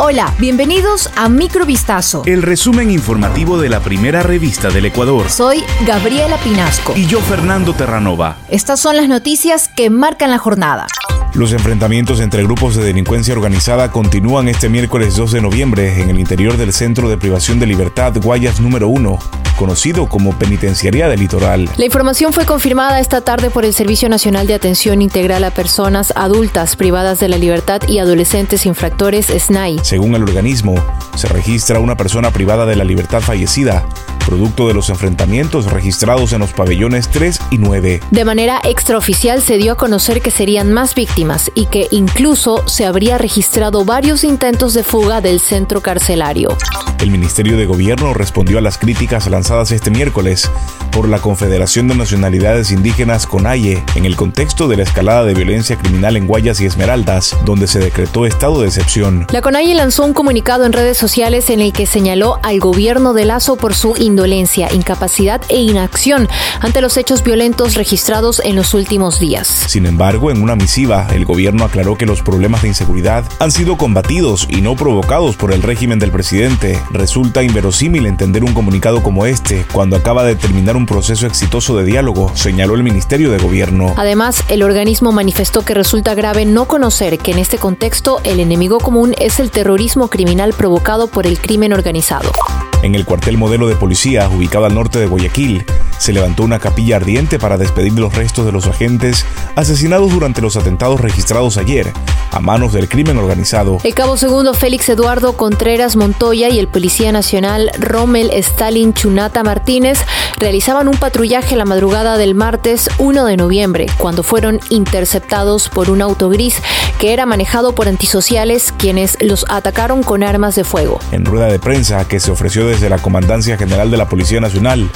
Hola, bienvenidos a Microvistazo. El resumen informativo de la primera revista del Ecuador. Soy Gabriela Pinasco. Y yo, Fernando Terranova. Estas son las noticias que marcan la jornada. Los enfrentamientos entre grupos de delincuencia organizada continúan este miércoles 2 de noviembre en el interior del Centro de Privación de Libertad Guayas número 1, conocido como Penitenciaría del Litoral. La información fue confirmada esta tarde por el Servicio Nacional de Atención Integral a Personas Adultas Privadas de la Libertad y Adolescentes Infractores SNAI. Según el organismo, se registra una persona privada de la libertad fallecida producto de los enfrentamientos registrados en los pabellones 3 y 9. De manera extraoficial se dio a conocer que serían más víctimas y que incluso se habría registrado varios intentos de fuga del centro carcelario. El Ministerio de Gobierno respondió a las críticas lanzadas este miércoles por la Confederación de Nacionalidades Indígenas CONAIE en el contexto de la escalada de violencia criminal en Guayas y Esmeraldas, donde se decretó estado de excepción. La CONAIE lanzó un comunicado en redes sociales en el que señaló al gobierno de Lazo por su indolencia, incapacidad e inacción ante los hechos violentos registrados en los últimos días. Sin embargo, en una misiva, el gobierno aclaró que los problemas de inseguridad han sido combatidos y no provocados por el régimen del presidente. Resulta inverosímil entender un comunicado como este cuando acaba de terminar un proceso exitoso de diálogo, señaló el Ministerio de Gobierno. Además, el organismo manifestó que resulta grave no conocer que en este contexto el enemigo común es el terrorismo criminal provocado por el crimen organizado. En el cuartel modelo de policía, ubicado al norte de Guayaquil, se levantó una capilla ardiente para despedir los restos de los agentes asesinados durante los atentados registrados ayer a manos del crimen organizado. El cabo segundo Félix Eduardo Contreras Montoya y el policía nacional Rommel Stalin Chunata Martínez realizaban un patrullaje la madrugada del martes 1 de noviembre, cuando fueron interceptados por un auto gris que era manejado por antisociales quienes los atacaron con armas de fuego. En rueda de prensa que se ofreció desde la Comandancia General de la Policía Nacional,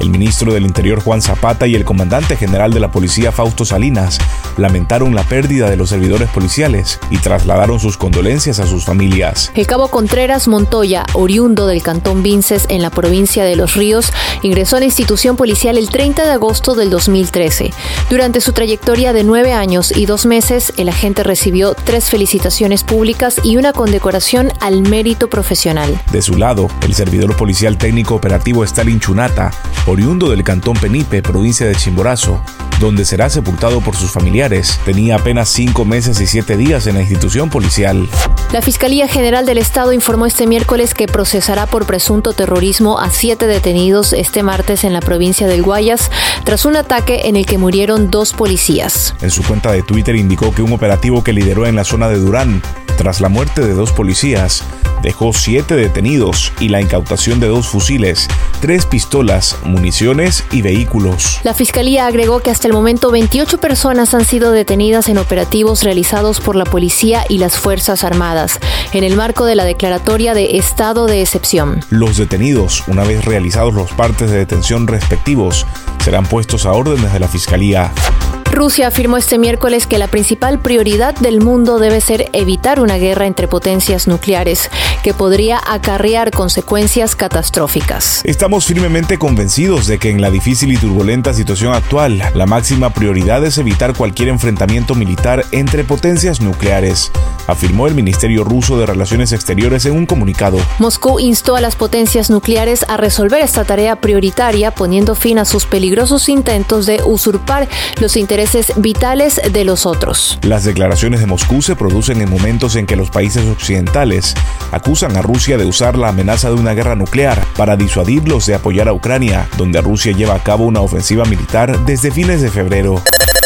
el ministro del Interior Juan Zapata y el comandante general de la policía Fausto Salinas lamentaron la pérdida de los servidores policiales y trasladaron sus condolencias a sus familias. El cabo Contreras Montoya, oriundo del cantón Vinces en la provincia de Los Ríos, ingresó a la institución policial el 30 de agosto del 2013. Durante su trayectoria de nueve años y dos meses, el agente recibió tres felicitaciones públicas y una condecoración al mérito profesional. De su lado, el servidor policial técnico operativo Stalin Chunata oriundo del cantón Penipe, provincia de Chimborazo, donde será sepultado por sus familiares. Tenía apenas cinco meses y siete días en la institución policial. La Fiscalía General del Estado informó este miércoles que procesará por presunto terrorismo a siete detenidos este martes en la provincia del Guayas tras un ataque en el que murieron dos policías. En su cuenta de Twitter indicó que un operativo que lideró en la zona de Durán, tras la muerte de dos policías, dejó siete detenidos y la incautación de dos fusiles, tres pistolas, municiones y vehículos. La Fiscalía agregó que hasta el momento 28 personas han sido detenidas en operativos realizados por la policía y las Fuerzas Armadas, en el marco de la declaratoria de estado de excepción. Los detenidos, una vez realizados los partes de detención respectivos, serán puestos a órdenes de la Fiscalía. Rusia afirmó este miércoles que la principal prioridad del mundo debe ser evitar una guerra entre potencias nucleares que podría acarrear consecuencias catastróficas. Estamos firmemente convencidos de que en la difícil y turbulenta situación actual, la máxima prioridad es evitar cualquier enfrentamiento militar entre potencias nucleares, afirmó el Ministerio ruso de Relaciones Exteriores en un comunicado. Moscú instó a las potencias nucleares a resolver esta tarea prioritaria poniendo fin a sus peligrosos intentos de usurpar los intereses vitales de los otros. Las declaraciones de Moscú se producen en momentos en que los países occidentales acusan a Rusia de usar la amenaza de una guerra nuclear para disuadirlos de apoyar a Ucrania, donde Rusia lleva a cabo una ofensiva militar desde fines de febrero.